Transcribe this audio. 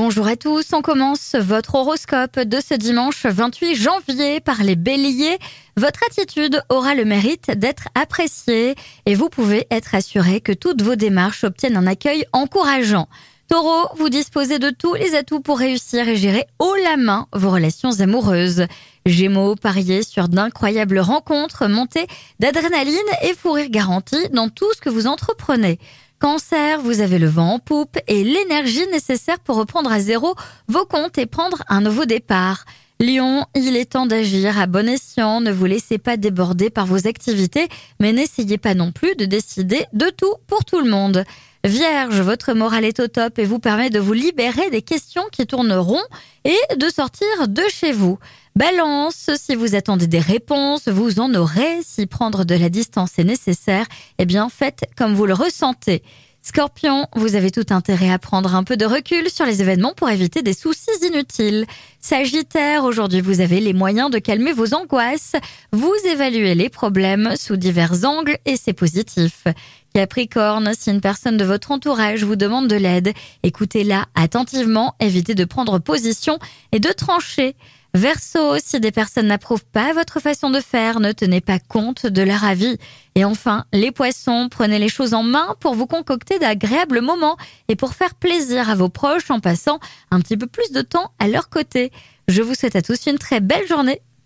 Bonjour à tous, on commence votre horoscope de ce dimanche 28 janvier par les béliers. Votre attitude aura le mérite d'être appréciée et vous pouvez être assuré que toutes vos démarches obtiennent un accueil encourageant. Taureau, vous disposez de tous les atouts pour réussir et gérer haut la main vos relations amoureuses. Gémeaux, pariez sur d'incroyables rencontres, montées d'adrénaline et fou rire dans tout ce que vous entreprenez. Cancer, vous avez le vent en poupe et l'énergie nécessaire pour reprendre à zéro vos comptes et prendre un nouveau départ. Lion, il est temps d'agir à bon escient, ne vous laissez pas déborder par vos activités, mais n'essayez pas non plus de décider de tout pour tout le monde. Vierge, votre morale est au top et vous permet de vous libérer des questions qui tourneront et de sortir de chez vous. Balance, si vous attendez des réponses, vous en aurez. Si prendre de la distance est nécessaire, eh bien faites comme vous le ressentez. Scorpion, vous avez tout intérêt à prendre un peu de recul sur les événements pour éviter des soucis inutiles. Sagittaire, aujourd'hui vous avez les moyens de calmer vos angoisses. Vous évaluez les problèmes sous divers angles et c'est positif. Capricorne, si une personne de votre entourage vous demande de l'aide, écoutez-la attentivement, évitez de prendre position et de trancher. Verseau, si des personnes n'approuvent pas votre façon de faire, ne tenez pas compte de leur avis. Et enfin, les poissons, prenez les choses en main pour vous concocter d'agréables moments et pour faire plaisir à vos proches en passant un petit peu plus de temps à leur côté. Je vous souhaite à tous une très belle journée